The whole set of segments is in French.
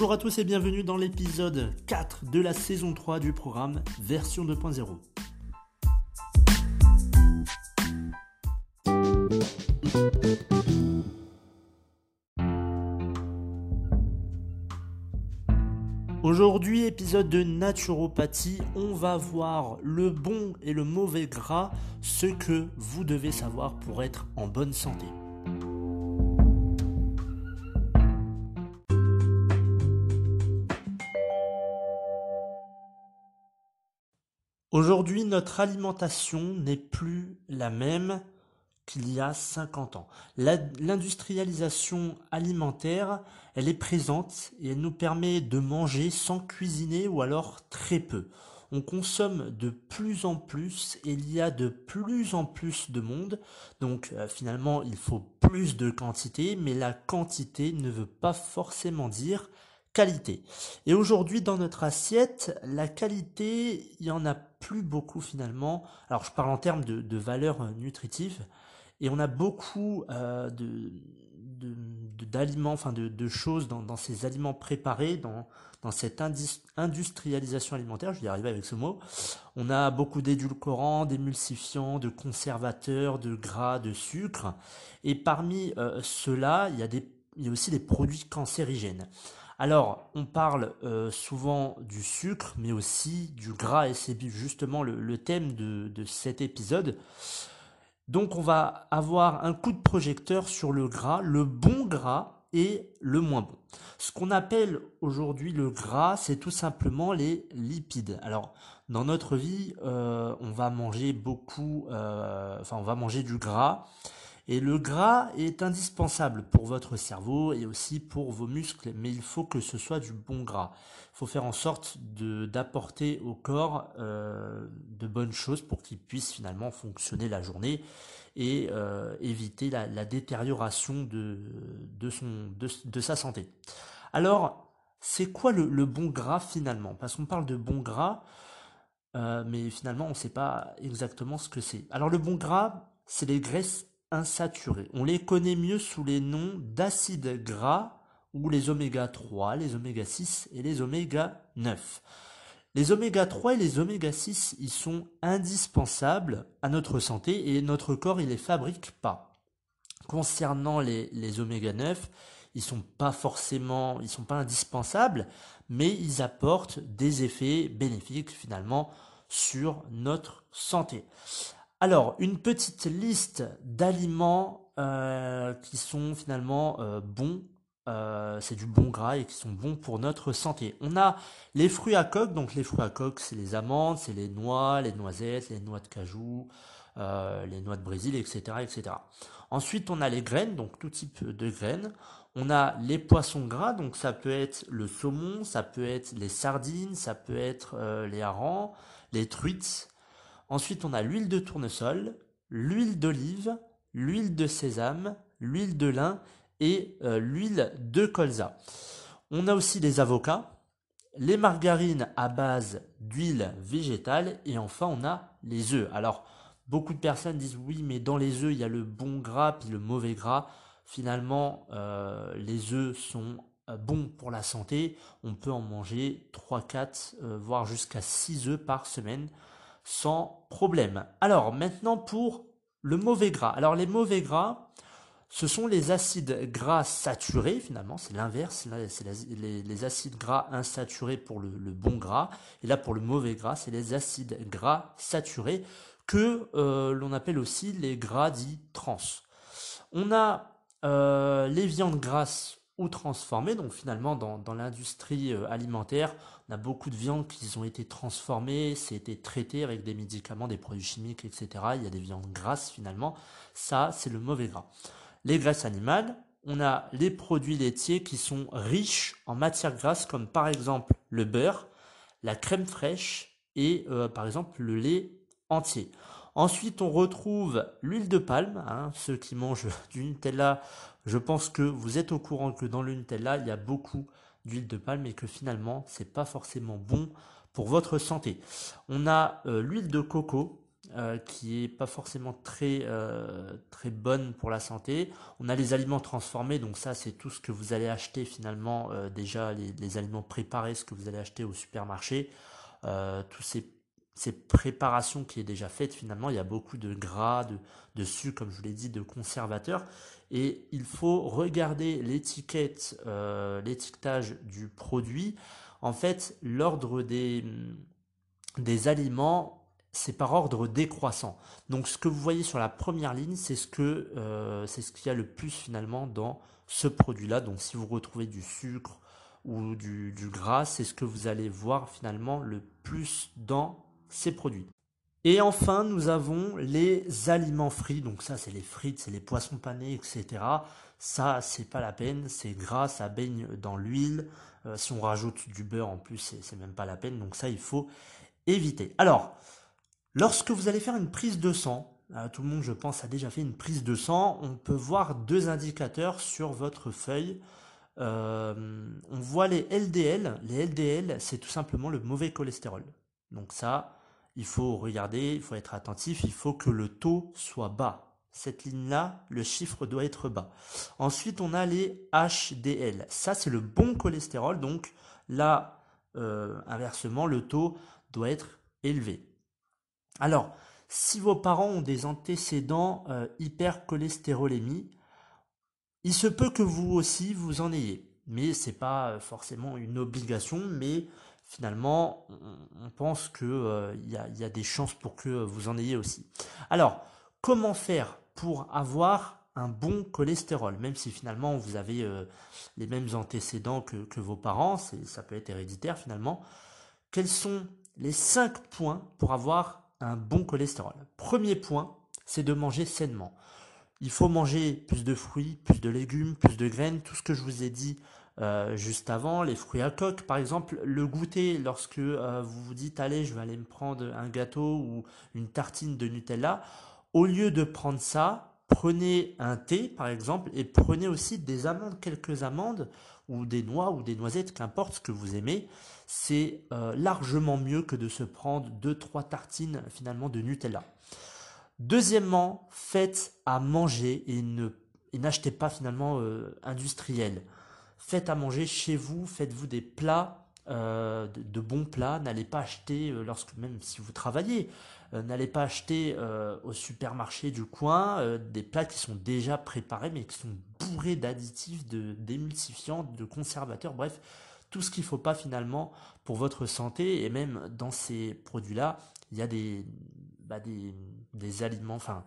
Bonjour à tous et bienvenue dans l'épisode 4 de la saison 3 du programme Version 2.0. Aujourd'hui, épisode de naturopathie, on va voir le bon et le mauvais gras, ce que vous devez savoir pour être en bonne santé. Aujourd'hui, notre alimentation n'est plus la même qu'il y a 50 ans. L'industrialisation alimentaire, elle est présente et elle nous permet de manger sans cuisiner ou alors très peu. On consomme de plus en plus et il y a de plus en plus de monde. Donc euh, finalement, il faut plus de quantité, mais la quantité ne veut pas forcément dire qualité. Et aujourd'hui, dans notre assiette, la qualité, il y en a plus beaucoup finalement. Alors je parle en termes de, de valeur euh, nutritive. Et on a beaucoup euh, de, d'aliments, enfin de, choses dans, ces aliments préparés, dans, cette industrialisation alimentaire, je vais y arriver avec ce mot. On a beaucoup d'édulcorants, d'émulsifiants, de conservateurs, de gras, de sucre. Et parmi euh, ceux-là, il il y a aussi des produits cancérigènes. Alors, on parle euh, souvent du sucre, mais aussi du gras, et c'est justement le, thème de, cet épisode. Donc, on va avoir un coup de projecteur sur le gras, le bon gras et le moins bon. Ce qu'on appelle aujourd'hui le gras, c'est tout simplement les lipides. Alors, dans notre vie, euh, on va manger beaucoup, euh, enfin, on va manger du gras. Et le gras est indispensable pour votre cerveau et aussi pour vos muscles, mais il faut que ce soit du bon gras. Il faut faire en sorte d'apporter au corps euh, de bonnes choses pour qu'il puisse finalement fonctionner la journée et euh, éviter la, détérioration de, sa santé. Alors, c'est quoi le, bon gras finalement? Parce qu'on parle de bon gras, euh, mais finalement on ne sait pas exactement ce que c'est. Alors le bon gras, c'est les graisses insaturés. On les connaît mieux sous les noms d'acides gras ou les oméga 3, les oméga 6 et les oméga 9. Les oméga 3 et les oméga 6, ils sont indispensables à notre santé et notre corps, il les fabrique pas. Concernant les, oméga 9, ils sont pas forcément, ils sont pas indispensables, mais ils apportent des effets bénéfiques finalement sur notre santé. Alors, une petite liste d'aliments euh, qui sont finalement euh, bons, euh, c'est du bon gras et qui sont bons pour notre santé. On a les fruits à coque, donc les fruits à coque, c'est les amandes, c'est les noix, les noisettes, les noix de cajou, les noix de Brésil, etc., etc. Ensuite, on a les graines, donc tout type de graines. On a les poissons gras, donc ça peut être le saumon, ça peut être les sardines, ça peut être les harengs, les truites, Ensuite, on a l'huile de tournesol, l'huile d'olive, l'huile de sésame, l'huile de lin et euh, l'huile de colza. On a aussi les avocats, les margarines à base d'huile végétale et enfin on a les œufs. Alors beaucoup de personnes disent oui mais dans les œufs il y a le bon gras puis le mauvais gras. Finalement euh, les œufs sont euh, bons pour la santé. On peut en manger 3, 4 voire jusqu'à 6 œufs par semaine sans problème. Alors maintenant pour le mauvais gras. Alors les mauvais gras, ce sont les acides gras saturés finalement, c'est l'inverse, c'est les, acides gras insaturés pour le, bon gras, et là pour le mauvais gras, c'est les acides gras saturés que euh, l'on appelle aussi les gras dits trans. On a euh, les viandes grasses ou donc finalement dans, dans l'industrie euh, alimentaire, On a beaucoup de viandes qui ont été transformées, c'était traité avec des médicaments, des produits chimiques, etc. Il y a des viandes grasses finalement. Ça, c'est le mauvais gras. Les graisses animales, on a les produits laitiers qui sont riches en matières grasses comme par exemple le beurre, la crème fraîche et euh, par exemple le lait entier. Ensuite, on retrouve l'huile de palme. Ceux qui mangent du Nutella, je pense que vous êtes au courant que dans le Nutella, il y a beaucoup d'huile de palme et que finalement, c'est pas forcément bon pour votre santé. On a euh, l'huile de coco euh, qui est pas forcément très euh, très bonne pour la santé. On a les aliments transformés, donc ça c'est tout ce que vous allez acheter finalement déjà les, les, aliments préparés, ce que vous allez acheter au supermarché, tous ces cette préparation qui est déjà faite finalement, il y a beaucoup de gras, de, sucre, comme je vous l'ai dit, de conservateurs. Et il faut regarder l'étiquette, euh, l'étiquetage du produit. En fait, l'ordre des, des aliments, c'est par ordre décroissant. Donc ce que vous voyez sur la première ligne, c'est ce que euh, ce qu'il y a le plus finalement dans ce produit-là. Donc si vous retrouvez du sucre ou du gras, c'est ce que vous allez voir finalement le plus dans ces produits. Et enfin, nous avons les aliments frits. Donc ça, c'est les frites, c'est les poissons panés, etc. Ça, c'est pas la peine. C'est gras, ça baigne dans l'huile. Euh, si on rajoute du beurre en plus, c'est même pas la peine. Donc ça, il faut éviter. Alors, lorsque vous allez faire une prise de sang, euh, tout le monde, je pense, a déjà fait une prise de sang. On peut voir deux indicateurs sur votre feuille. Euh, on voit les LDL. Les LDL, c'est tout simplement le mauvais cholestérol. Donc ça, il faut regarder, il faut être attentif, il faut que le taux soit bas. Cette ligne-là, le chiffre doit être bas. Ensuite, on a les HDL. Ça, c'est le bon cholestérol. Donc là, euh, inversement, le taux doit être élevé. Alors, si vos parents ont des antécédents euh, hypercholestérolémie, il se peut que vous aussi vous en ayez. Mais c'est pas forcément une obligation, mais finalement, on pense qu'il euh, y, a, des chances pour que vous en ayez aussi. Alors, comment faire pour avoir un bon cholestérol, même si finalement vous avez euh, les mêmes antécédents que, vos parents, ça peut être héréditaire finalement. Quels sont les cinq points pour avoir un bon cholestérol? Premier point, c'est de manger sainement. Il faut manger plus de fruits, plus de légumes, plus de graines, tout ce que je vous ai dit euh, juste avant, les fruits à coque, par exemple, le goûter lorsque euh, vous vous dites allez, je vais aller me prendre un gâteau ou une tartine de Nutella, au lieu de prendre ça, prenez un thé par exemple et prenez aussi des amandes, quelques amandes ou des noix ou des noisettes, qu'importe ce que vous aimez. C'est euh, largement mieux que de se prendre deux trois tartines finalement de Nutella. Deuxièmement, faites à manger et n'achetez pas finalement industriel faites à manger chez vous, faites-vous des plats, euh, de, bons plats, n'allez pas acheter, euh, lorsque même si vous travaillez, euh, n'allez pas acheter au supermarché du coin des plats qui sont déjà préparés mais qui sont bourrés d'additifs, de d'émulsifiants, de conservateurs, bref, tout ce qu'il ne faut pas finalement pour votre santé. Et même dans ces produits-là, il y a des, bah, des, des aliments, enfin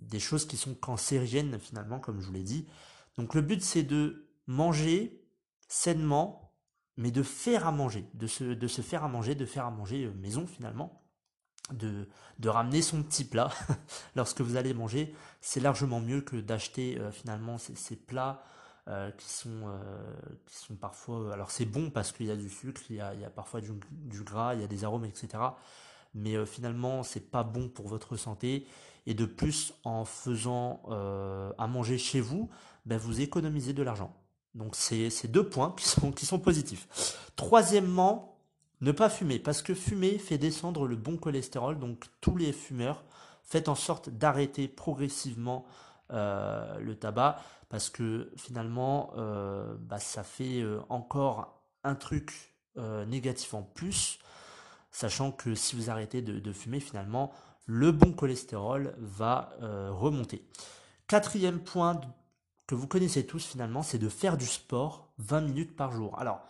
des choses qui sont cancérigènes finalement, comme je vous l'ai dit. Donc le but c'est de manger sainement, mais de faire à manger, de se, de se faire à manger, de faire à manger euh, maison finalement, de, de ramener son petit plat lorsque vous allez manger, c'est largement mieux que d'acheter euh, finalement ces, ces plats euh, qui, sont, qui sont parfois... Alors c'est bon parce qu'il y a du sucre, il y a, il y a parfois du, du, gras, il y a des arômes, etc. Mais finalement, c'est pas bon pour votre santé. Et de plus, en faisant à manger chez vous, ben, vous économisez de l'argent. Donc c'est deux points qui sont, qui sont positifs. Troisièmement, ne pas fumer, parce que fumer fait descendre le bon cholestérol, donc tous les fumeurs, faites en sorte d'arrêter progressivement euh, le tabac, parce que finalement, euh, bah, ça fait euh, encore un truc négatif en plus, sachant que si vous arrêtez de, de fumer, finalement, le bon cholestérol va remonter. Quatrième point que vous connaissez tous finalement, c'est de faire du sport 20 minutes par jour. Alors,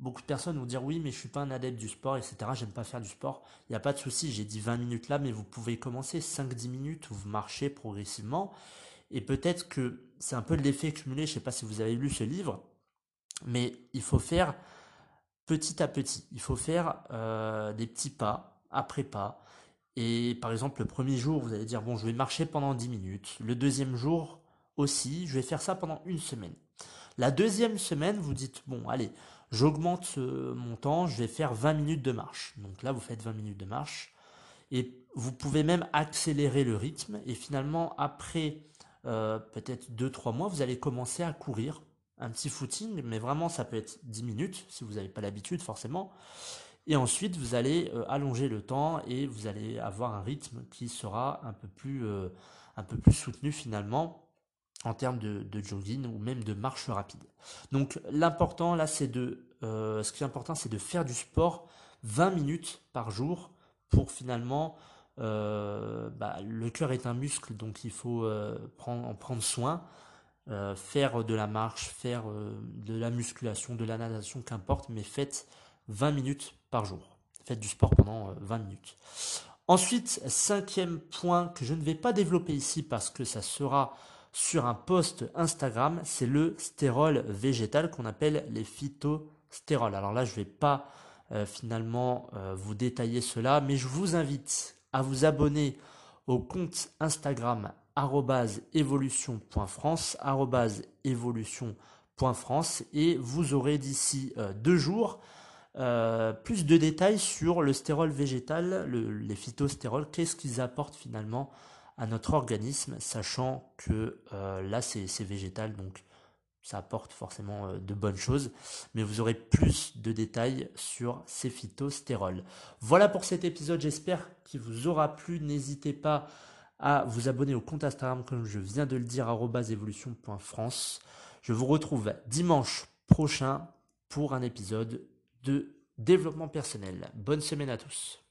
beaucoup de personnes vont dire oui, mais je suis pas un adepte du sport, etc. J'aime pas faire du sport. Il n'y a pas de souci, j'ai dit 20 minutes là, mais vous pouvez commencer 5-10 minutes vous marchez progressivement. Et peut-être que c'est un peu l'effet cumulé, je sais pas si vous avez lu ce livre, mais il faut faire petit à petit. Il faut faire euh, des petits pas après pas. Et par exemple, le premier jour, vous allez dire, bon, je vais marcher pendant 10 minutes. Le deuxième jour aussi, je vais faire ça pendant une semaine. La deuxième semaine, vous dites, bon, allez, j'augmente mon temps, je vais faire 20 minutes de marche. Donc là, vous faites 20 minutes de marche. Et vous pouvez même accélérer le rythme. Et finalement, après euh, peut-être 2-3 mois, vous allez commencer à courir un petit footing, mais vraiment ça peut être 10 minutes si vous n'avez pas l'habitude forcément. Et ensuite, vous allez euh, allonger le temps et vous allez avoir un rythme qui sera un peu plus, euh, un peu plus soutenu finalement en termes de, jogging ou même de marche rapide. Donc l'important là, c'est de, euh, ce qui est important, c'est de faire du sport 20 minutes par jour pour finalement, bah, le cœur est un muscle, donc il faut prendre, en prendre soin. faire de la marche, faire de la musculation, de la natation, qu'importe, mais faites 20 minutes par jour. Faites du sport pendant 20 euh, minutes. Ensuite, cinquième point que je ne vais pas développer ici parce que ça sera sur un post Instagram, c'est le stérol végétal qu'on appelle les phytostérols. Alors là, je ne vais pas euh, finalement euh, vous détailler cela, mais je vous invite à vous abonner au compte Instagram evolution.france, evolution.france et vous aurez d'ici deux jours euh, plus de détails sur le stérol végétal, les phytostérols, qu'est-ce qu'ils apportent finalement à notre organisme, sachant que euh, là c'est végétal, donc ça apporte forcément euh, de bonnes choses, mais vous aurez plus de détails sur ces phytostérols. Voilà pour cet épisode, j'espère qu'il vous aura plu. N'hésitez pas à vous abonner au compte Instagram, comme je viens de le dire, evolution.france. Je vous retrouve dimanche prochain pour un épisode de développement personnel. Bonne semaine à tous.